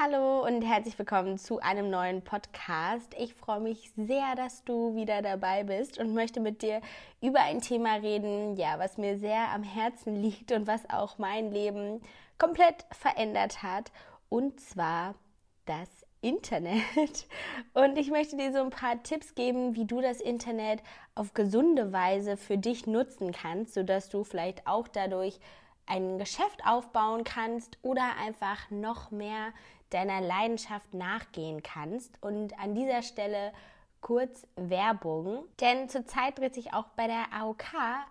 Hallo und herzlich willkommen zu einem neuen Podcast. Ich freue mich sehr, dass du wieder dabei bist und möchte mit dir über ein Thema reden, ja, was mir sehr am Herzen liegt und was auch mein Leben komplett verändert hat, und zwar das Internet. Und ich möchte dir so ein paar Tipps geben, wie du das Internet auf gesunde Weise für dich nutzen kannst, sodass du vielleicht auch dadurch ein Geschäft aufbauen kannst oder einfach noch mehr deiner Leidenschaft nachgehen kannst. Und an dieser Stelle kurz Werbung, denn zurzeit dreht sich auch bei der AOK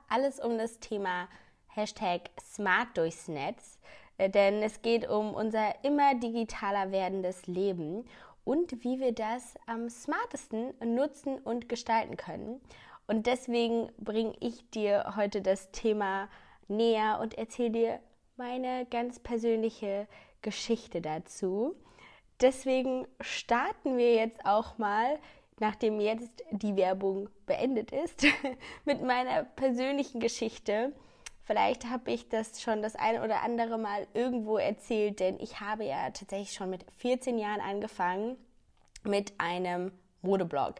alles um das Thema Hashtag Smart durchs Netz, äh, denn es geht um unser immer digitaler werdendes Leben und wie wir das am smartesten nutzen und gestalten können. Und deswegen bringe ich dir heute das Thema näher und erzähle dir meine ganz persönliche Geschichte dazu. Deswegen starten wir jetzt auch mal, nachdem jetzt die Werbung beendet ist, mit meiner persönlichen Geschichte. Vielleicht habe ich das schon das eine oder andere Mal irgendwo erzählt, denn ich habe ja tatsächlich schon mit 14 Jahren angefangen mit einem Modeblog,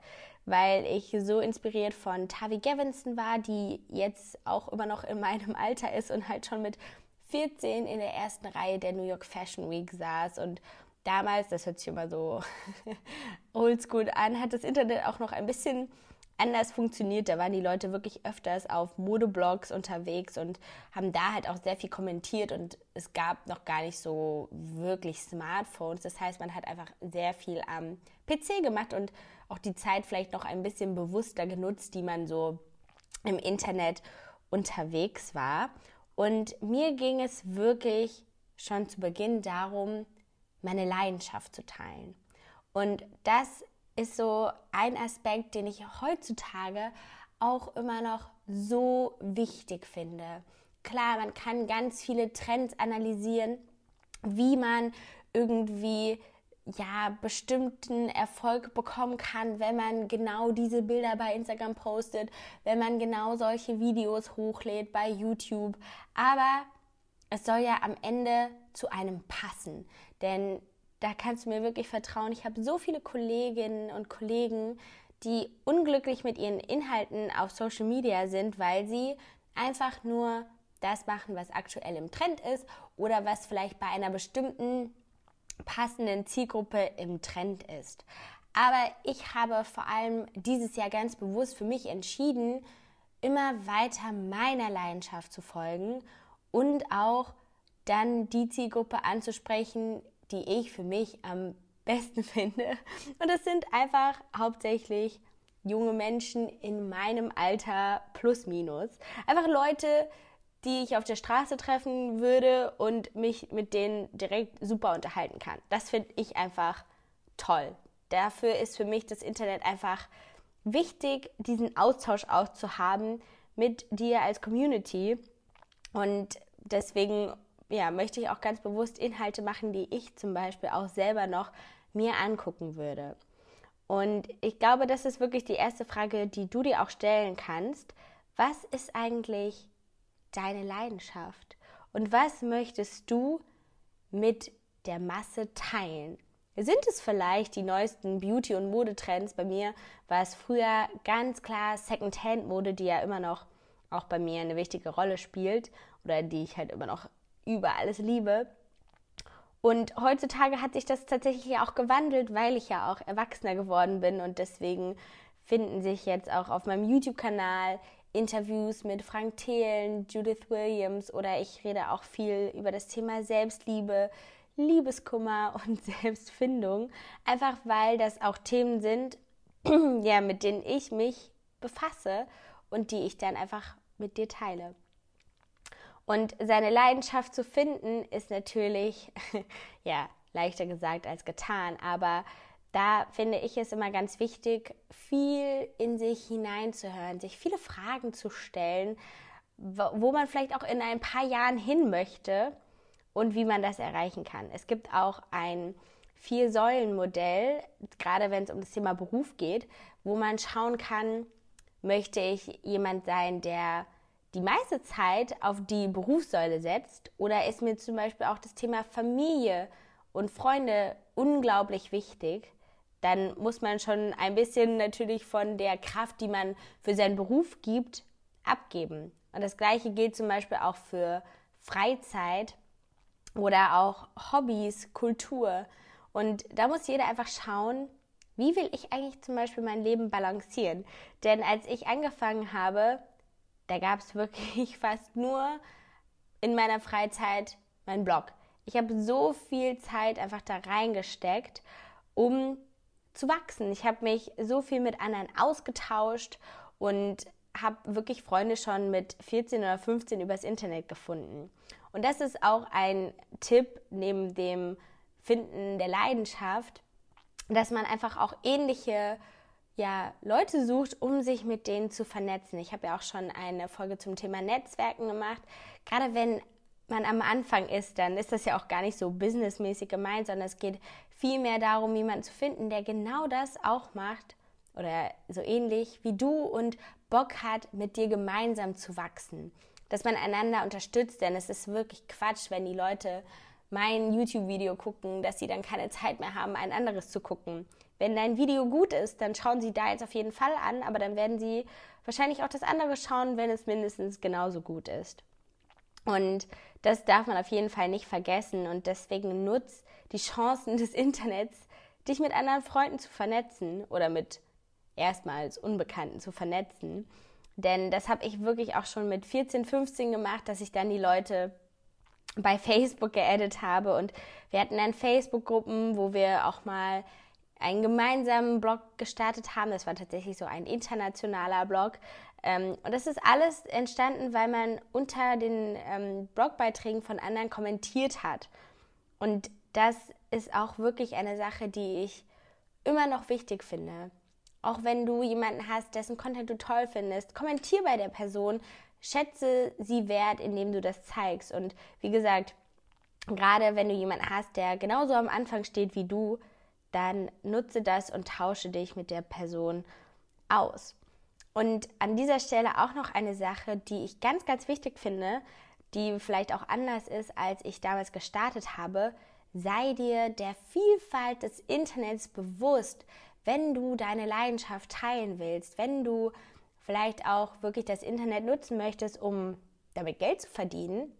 weil ich so inspiriert von Tavi Gavinson war, die jetzt auch immer noch in meinem Alter ist und halt schon mit 14 in der ersten Reihe der New York Fashion Week saß und damals, das hört sich immer so oldschool an, hat das Internet auch noch ein bisschen anders funktioniert. Da waren die Leute wirklich öfters auf Modeblogs unterwegs und haben da halt auch sehr viel kommentiert und es gab noch gar nicht so wirklich Smartphones. Das heißt, man hat einfach sehr viel am PC gemacht und auch die Zeit vielleicht noch ein bisschen bewusster genutzt, die man so im Internet unterwegs war. Und mir ging es wirklich schon zu Beginn darum, meine Leidenschaft zu teilen. Und das ist so ein Aspekt, den ich heutzutage auch immer noch so wichtig finde. Klar, man kann ganz viele Trends analysieren, wie man irgendwie ja, bestimmten Erfolg bekommen kann, wenn man genau diese Bilder bei Instagram postet, wenn man genau solche Videos hochlädt bei YouTube. Aber es soll ja am Ende zu einem passen. Denn da kannst du mir wirklich vertrauen. Ich habe so viele Kolleginnen und Kollegen, die unglücklich mit ihren Inhalten auf Social Media sind, weil sie einfach nur das machen, was aktuell im Trend ist oder was vielleicht bei einer bestimmten passenden Zielgruppe im Trend ist. Aber ich habe vor allem dieses Jahr ganz bewusst für mich entschieden, immer weiter meiner Leidenschaft zu folgen und auch dann die Zielgruppe anzusprechen, die ich für mich am besten finde. Und das sind einfach hauptsächlich junge Menschen in meinem Alter plus minus. Einfach Leute, die ich auf der Straße treffen würde und mich mit denen direkt super unterhalten kann. Das finde ich einfach toll. Dafür ist für mich das Internet einfach wichtig, diesen Austausch auch zu haben mit dir als Community. Und deswegen ja, möchte ich auch ganz bewusst Inhalte machen, die ich zum Beispiel auch selber noch mir angucken würde. Und ich glaube, das ist wirklich die erste Frage, die du dir auch stellen kannst. Was ist eigentlich deine Leidenschaft? Und was möchtest du mit der Masse teilen? Sind es vielleicht die neuesten Beauty- und Modetrends? Bei mir war es früher ganz klar Second-Hand-Mode, die ja immer noch auch bei mir eine wichtige Rolle spielt oder die ich halt immer noch über alles liebe. Und heutzutage hat sich das tatsächlich auch gewandelt, weil ich ja auch erwachsener geworden bin und deswegen finden sich jetzt auch auf meinem YouTube-Kanal Interviews mit Frank Thelen, Judith Williams oder ich rede auch viel über das Thema Selbstliebe, Liebeskummer und Selbstfindung, einfach weil das auch Themen sind, ja, mit denen ich mich befasse und die ich dann einfach mit dir teile. Und seine Leidenschaft zu finden ist natürlich ja, leichter gesagt als getan, aber da finde ich es immer ganz wichtig, viel in sich hineinzuhören, sich viele Fragen zu stellen, wo man vielleicht auch in ein paar Jahren hin möchte und wie man das erreichen kann. Es gibt auch ein Vier-Säulen-Modell, gerade wenn es um das Thema Beruf geht, wo man schauen kann, möchte ich jemand sein, der die meiste Zeit auf die Berufssäule setzt oder ist mir zum Beispiel auch das Thema Familie und Freunde unglaublich wichtig, dann muss man schon ein bisschen natürlich von der Kraft, die man für seinen Beruf gibt, abgeben. Und das gleiche gilt zum Beispiel auch für Freizeit oder auch Hobbys, Kultur. Und da muss jeder einfach schauen, wie will ich eigentlich zum Beispiel mein Leben balancieren? Denn als ich angefangen habe, da gab es wirklich fast nur in meiner Freizeit meinen Blog. Ich habe so viel Zeit einfach da reingesteckt, um zu wachsen. Ich habe mich so viel mit anderen ausgetauscht und habe wirklich Freunde schon mit 14 oder 15 übers Internet gefunden. Und das ist auch ein Tipp neben dem Finden der Leidenschaft, dass man einfach auch ähnliche ja, Leute sucht, um sich mit denen zu vernetzen. Ich habe ja auch schon eine Folge zum Thema Netzwerken gemacht. Gerade wenn man am Anfang ist, dann ist das ja auch gar nicht so businessmäßig gemeint, sondern es geht viel mehr darum, jemanden zu finden, der genau das auch macht oder so ähnlich wie du und Bock hat, mit dir gemeinsam zu wachsen. Dass man einander unterstützt, denn es ist wirklich Quatsch, wenn die Leute mein YouTube-Video gucken, dass sie dann keine Zeit mehr haben, ein anderes zu gucken. Wenn dein Video gut ist, dann schauen sie da jetzt auf jeden Fall an, aber dann werden sie wahrscheinlich auch das andere schauen, wenn es mindestens genauso gut ist. Und das darf man auf jeden Fall nicht vergessen und deswegen nutzt die Chancen des Internets, dich mit anderen Freunden zu vernetzen oder mit erstmals Unbekannten zu vernetzen. Denn das habe ich wirklich auch schon mit 14, 15 gemacht, dass ich dann die Leute bei Facebook geaddet habe. Und wir hatten dann Facebook-Gruppen, wo wir auch mal einen gemeinsamen Blog gestartet haben. Das war tatsächlich so ein internationaler Blog. Ähm, und das ist alles entstanden, weil man unter den ähm, Blogbeiträgen von anderen kommentiert hat. Und das ist auch wirklich eine Sache, die ich immer noch wichtig finde. Auch wenn du jemanden hast, dessen Content du toll findest, kommentier bei der Person, schätze sie wert, indem du das zeigst. Und wie gesagt, gerade wenn du jemanden hast, der genauso am Anfang steht wie du, dann nutze das und tausche dich mit der Person aus. Und an dieser Stelle auch noch eine Sache, die ich ganz, ganz wichtig finde, die vielleicht auch anders ist, als ich damals gestartet habe. Sei dir der Vielfalt des Internets bewusst, wenn du deine Leidenschaft teilen willst, wenn du vielleicht auch wirklich das Internet nutzen möchtest, um damit Geld zu verdienen,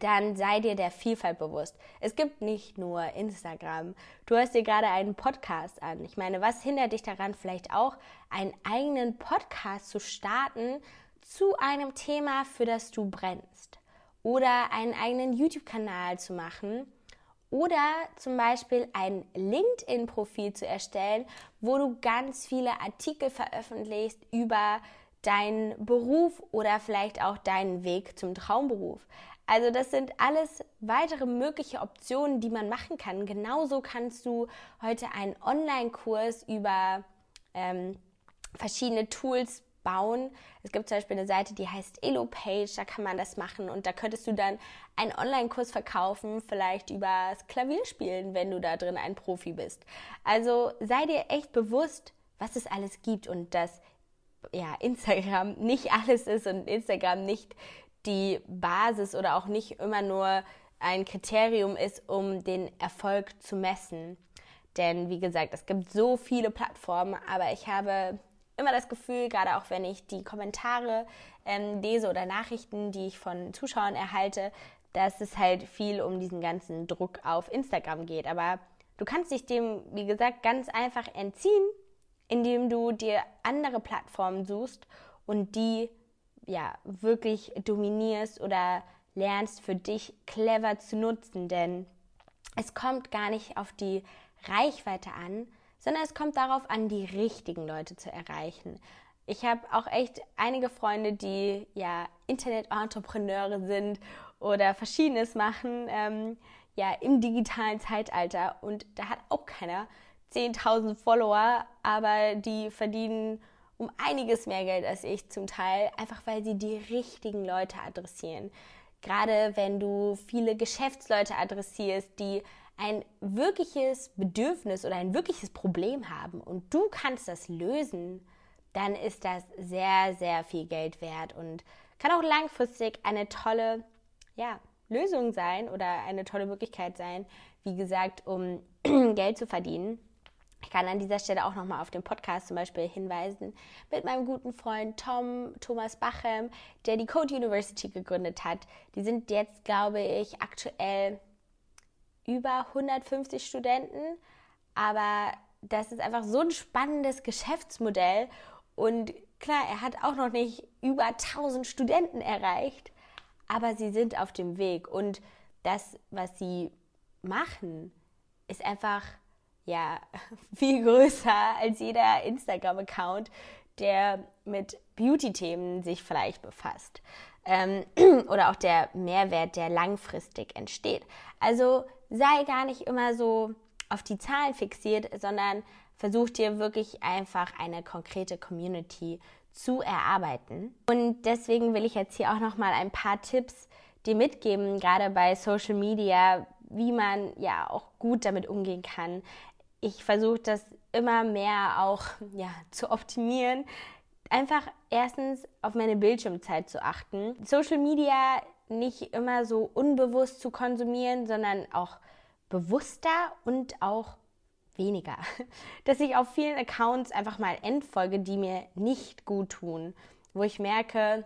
dann sei dir der Vielfalt bewusst. Es gibt nicht nur Instagram. Du hörst dir gerade einen Podcast an. Ich meine, was hindert dich daran, vielleicht auch einen eigenen Podcast zu starten zu einem Thema, für das du brennst? Oder einen eigenen YouTube-Kanal zu machen? Oder zum Beispiel ein LinkedIn-Profil zu erstellen, wo du ganz viele Artikel veröffentlichst über deinen Beruf oder vielleicht auch deinen Weg zum Traumberuf. Also das sind alles weitere mögliche Optionen, die man machen kann. Genauso kannst du heute einen Online-Kurs über ähm, verschiedene Tools bauen. Es gibt zum Beispiel eine Seite, die heißt EloPage, da kann man das machen und da könntest du dann einen Online-Kurs verkaufen, vielleicht über das Klavierspielen, wenn du da drin ein Profi bist. Also sei dir echt bewusst, was es alles gibt und dass ja, Instagram nicht alles ist und Instagram nicht die Basis oder auch nicht immer nur ein Kriterium ist, um den Erfolg zu messen. Denn wie gesagt, es gibt so viele Plattformen, aber ich habe immer das Gefühl, gerade auch wenn ich die Kommentare ähm, lese oder Nachrichten, die ich von Zuschauern erhalte, dass es halt viel um diesen ganzen Druck auf Instagram geht. Aber du kannst dich dem, wie gesagt, ganz einfach entziehen, indem du dir andere Plattformen suchst und die ja, wirklich dominierst oder lernst für dich clever zu nutzen, denn es kommt gar nicht auf die Reichweite an, sondern es kommt darauf an, die richtigen Leute zu erreichen. Ich habe auch echt einige Freunde, die ja Internet-Entrepreneure sind oder verschiedenes machen, ähm, ja, im digitalen Zeitalter und da hat auch keiner 10.000 Follower, aber die verdienen um einiges mehr Geld als ich zum Teil, einfach weil sie die richtigen Leute adressieren. Gerade wenn du viele Geschäftsleute adressierst, die ein wirkliches Bedürfnis oder ein wirkliches Problem haben und du kannst das lösen, dann ist das sehr, sehr viel Geld wert und kann auch langfristig eine tolle ja, Lösung sein oder eine tolle Möglichkeit sein, wie gesagt, um Geld zu verdienen. Ich kann an dieser Stelle auch nochmal auf den Podcast zum Beispiel hinweisen. Mit meinem guten Freund Tom Thomas Bachem, der die Code University gegründet hat. Die sind jetzt, glaube ich, aktuell über 150 Studenten, aber das ist einfach so ein spannendes Geschäftsmodell. Und klar, er hat auch noch nicht über 1000 Studenten erreicht, aber sie sind auf dem Weg. Und das, was sie machen, ist einfach ja viel größer als jeder Instagram-Account, der mit Beauty-Themen sich vielleicht befasst. Ähm, oder auch der Mehrwert, der langfristig entsteht. Also sei gar nicht immer so auf die Zahlen fixiert, sondern versuch dir wirklich einfach eine konkrete Community zu erarbeiten. Und deswegen will ich jetzt hier auch noch mal ein paar Tipps dir mitgeben, gerade bei Social Media, wie man ja auch gut damit umgehen kann. Ich versuche das immer mehr auch ja, zu optimieren. Einfach erstens auf meine Bildschirmzeit zu achten. Social Media nicht immer so unbewusst zu konsumieren, sondern auch bewusster und auch weniger. Dass ich auf vielen Accounts einfach mal entfolge, die mir nicht gut tun, wo ich merke,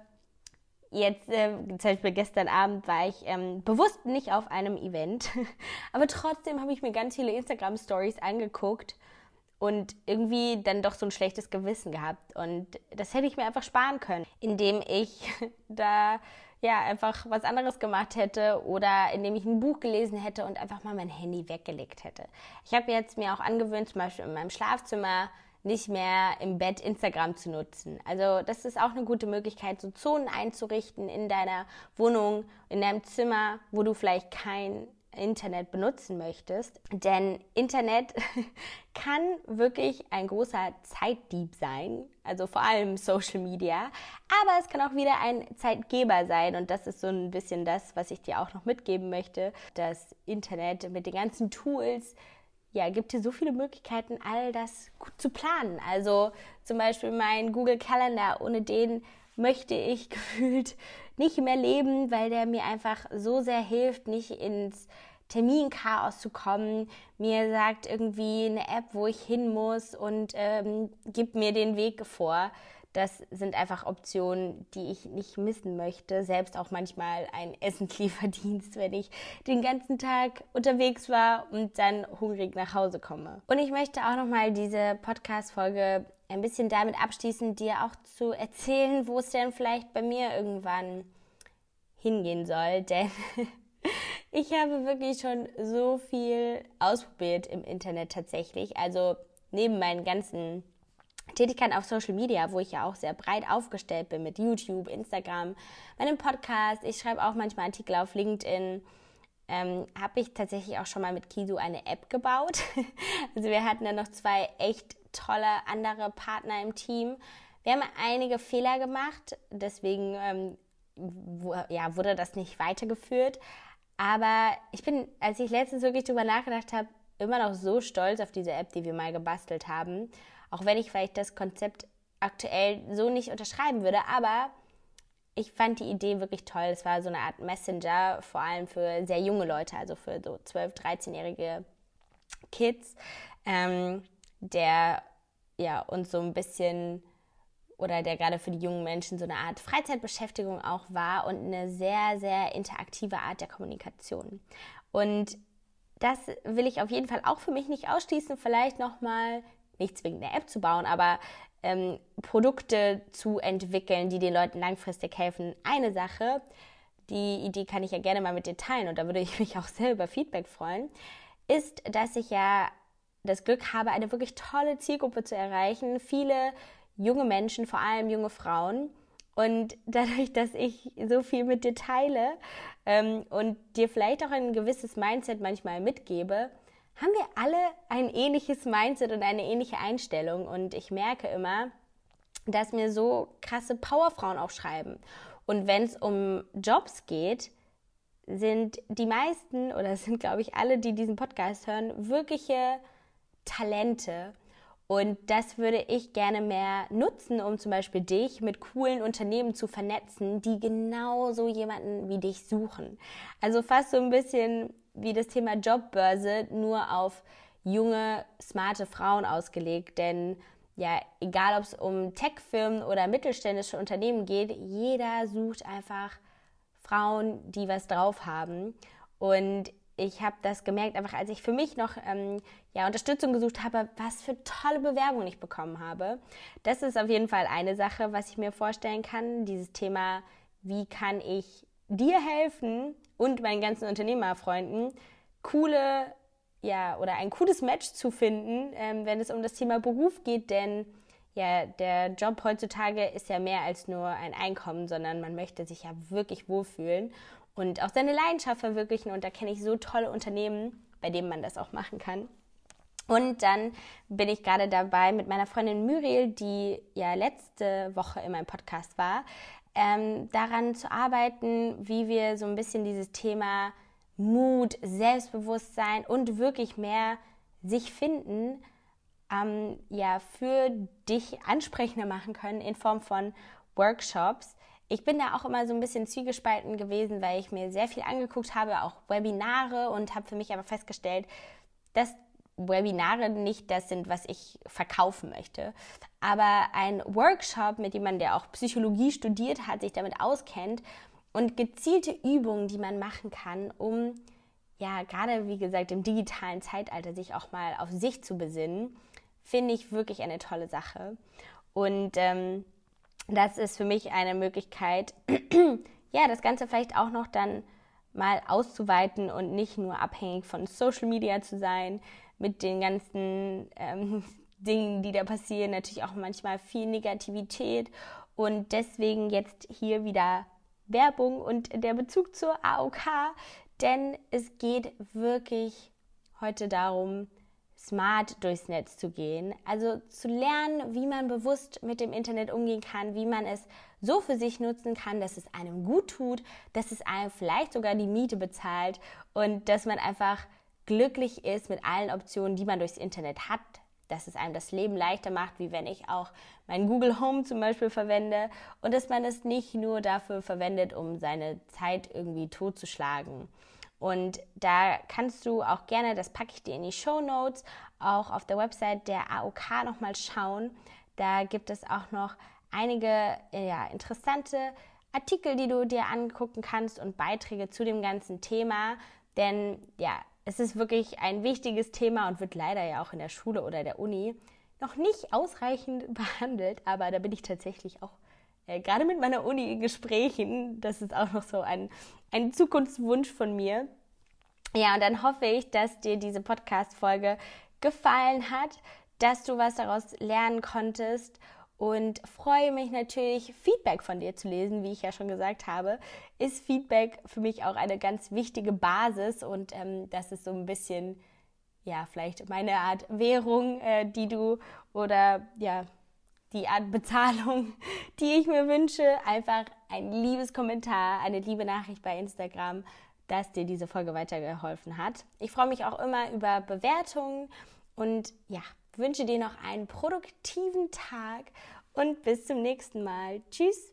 jetzt, äh, zum Beispiel gestern Abend war ich ähm, bewusst nicht auf einem Event, aber trotzdem habe ich mir ganz viele Instagram-Stories angeguckt und irgendwie dann doch so ein schlechtes Gewissen gehabt. Und das hätte ich mir einfach sparen können, indem ich da ja, einfach was anderes gemacht hätte oder indem ich ein Buch gelesen hätte und einfach mal mein Handy weggelegt hätte. Ich habe jetzt mir auch angewöhnt, zum Beispiel in meinem Schlafzimmer nicht mehr im Bett Instagram zu nutzen. Also das ist auch eine gute Möglichkeit, so Zonen einzurichten in deiner Wohnung, in deinem Zimmer, wo du vielleicht kein Internet benutzen möchtest. Denn Internet kann wirklich ein großer Zeitdieb sein, also vor allem Social Media, aber es kann auch wieder ein Zeitgeber sein und das ist so ein bisschen das, was ich dir auch noch mitgeben möchte. Das Internet mit den ganzen Tools, ja, gibt dir so viele Möglichkeiten, all das gut zu planen. Also zum Beispiel mein Google Calendar, ohne den möchte ich gefühlt nicht mehr leben, weil der mir einfach so sehr hilft, nicht ins Terminchaos zu kommen, mir sagt irgendwie eine App, wo ich hin muss und ähm, gibt mir den Weg vor. Das sind einfach Optionen, die ich nicht missen möchte. Selbst auch manchmal ein Essenslieferdienst, wenn ich den ganzen Tag unterwegs war und dann hungrig nach Hause komme. Und ich möchte auch nochmal diese Podcast-Folge ein bisschen damit abschließen, dir auch zu erzählen, wo es denn vielleicht bei mir irgendwann hingehen soll. Denn ich habe wirklich schon so viel ausprobiert im Internet tatsächlich. Also neben meinen ganzen Tätigkeiten auf Social Media, wo ich ja auch sehr breit aufgestellt bin mit YouTube, Instagram, meinem Podcast. Ich schreibe auch manchmal Artikel auf LinkedIn. Ähm, habe ich tatsächlich auch schon mal mit Kisu eine App gebaut. also wir hatten dann noch zwei echt tolle andere Partner im Team. Wir haben einige Fehler gemacht, deswegen ähm, wo, ja, wurde das nicht weitergeführt. Aber ich bin, als ich letztens wirklich drüber nachgedacht habe, immer noch so stolz auf diese App, die wir mal gebastelt haben. Auch wenn ich vielleicht das Konzept aktuell so nicht unterschreiben würde. Aber ich fand die Idee wirklich toll. Es war so eine Art Messenger, vor allem für sehr junge Leute, also für so 12-, 13-jährige Kids, ähm, der ja uns so ein bisschen oder der gerade für die jungen Menschen so eine Art Freizeitbeschäftigung auch war und eine sehr, sehr interaktive Art der Kommunikation. Und das will ich auf jeden Fall auch für mich nicht ausschließen, vielleicht nochmal nicht zwingend eine App zu bauen, aber ähm, Produkte zu entwickeln, die den Leuten langfristig helfen. Eine Sache, die Idee kann ich ja gerne mal mit dir teilen und da würde ich mich auch sehr über Feedback freuen, ist, dass ich ja das Glück habe, eine wirklich tolle Zielgruppe zu erreichen. Viele junge Menschen, vor allem junge Frauen. Und dadurch, dass ich so viel mit dir teile ähm, und dir vielleicht auch ein gewisses Mindset manchmal mitgebe, haben wir alle ein ähnliches Mindset und eine ähnliche Einstellung. Und ich merke immer, dass mir so krasse Powerfrauen auch schreiben. Und wenn es um Jobs geht, sind die meisten oder sind, glaube ich, alle, die diesen Podcast hören, wirkliche Talente Und das würde ich gerne mehr nutzen, um zum Beispiel dich mit coolen Unternehmen zu vernetzen, die genau so jemanden wie dich suchen. Also fast so ein bisschen wie das Thema Jobbörse, nur auf junge, smarte Frauen ausgelegt. Denn ja, egal ob es um Tech-Firmen oder mittelständische Unternehmen geht, jeder sucht einfach Frauen, die was drauf haben. Und ich habe das gemerkt, einfach als ich für mich noch ähm, ja, Unterstützung gesucht habe, was für tolle Bewerbungen ich bekommen habe. Das ist auf jeden Fall eine Sache, was ich mir vorstellen kann. Dieses Thema, wie kann ich dir helfen und meinen ganzen Unternehmerfreunden, coole, ja, oder ein cooles Match zu finden, ähm, wenn es um das Thema Beruf geht, denn ja, der Job heutzutage ist ja mehr als nur ein Einkommen, sondern man möchte sich ja wirklich wohlfühlen und auch seine Leidenschaft verwirklichen. Und da kenne ich so tolle Unternehmen, bei denen man das auch machen kann. Und dann bin ich gerade dabei mit meiner Freundin Muriel, die ja letzte Woche in meinem Podcast war, ähm, daran zu arbeiten, wie wir so ein bisschen dieses Thema Mut, Selbstbewusstsein und wirklich mehr sich finden, ähm, ja, für dich ansprechender machen können in Form von Workshops, ich bin da auch immer so ein bisschen zwiegespalten gewesen, weil ich mir sehr viel angeguckt habe, auch Webinare und habe für mich aber festgestellt, dass Webinare nicht das sind, was ich verkaufen möchte. Aber ein Workshop mit jemandem, der auch Psychologie studiert hat, sich damit auskennt und gezielte Übungen, die man machen kann, um ja gerade wie gesagt im digitalen Zeitalter sich auch mal auf sich zu besinnen, finde ich wirklich eine tolle Sache. Und ähm, das ist für mich eine Möglichkeit, ja, das Ganze vielleicht auch noch dann mal auszuweiten und nicht nur abhängig von Social Media zu sein, mit den ganzen ähm, Dingen, die da passieren, natürlich auch manchmal viel Negativität und deswegen jetzt hier wieder Werbung und der Bezug zur AOK, denn es geht wirklich heute darum, smart durchs Netz zu gehen. Also zu lernen, wie man bewusst mit dem Internet umgehen kann, wie man es so für sich nutzen kann, dass es einem gut tut, dass es einem vielleicht sogar die Miete bezahlt und dass man einfach glücklich ist mit allen Optionen, die man durchs Internet hat, dass es einem das Leben leichter macht, wie wenn ich auch mein Google Home zum Beispiel verwende und dass man es nicht nur dafür verwendet, um seine Zeit irgendwie totzuschlagen. Und da kannst du auch gerne, das packe ich dir in die Show Notes, auch auf der Website der AOK nochmal schauen. Da gibt es auch noch einige ja, interessante Artikel, die du dir angucken kannst und Beiträge zu dem ganzen Thema. Denn ja, es ist wirklich ein wichtiges Thema und wird leider ja auch in der Schule oder der Uni noch nicht ausreichend behandelt. Aber da bin ich tatsächlich auch äh, gerade mit meiner Uni in Gesprächen. Das ist auch noch so ein, ein Zukunftswunsch von mir. Ja, und dann hoffe ich, dass dir diese Podcast-Folge gefallen hat, dass du was daraus lernen konntest und freue mich natürlich, Feedback von dir zu lesen, wie ich ja schon gesagt habe. Ist Feedback für mich auch eine ganz wichtige Basis und ähm, das ist so ein bisschen, ja, vielleicht meine Art Währung, äh, die du oder ja, die Art Bezahlung, die ich mir wünsche. Einfach ein liebes Kommentar, eine liebe Nachricht bei Instagram, dass dir diese Folge weitergeholfen hat. Ich freue mich auch immer über Bewertungen und ja, wünsche dir noch einen produktiven Tag und bis zum nächsten Mal. Tschüss!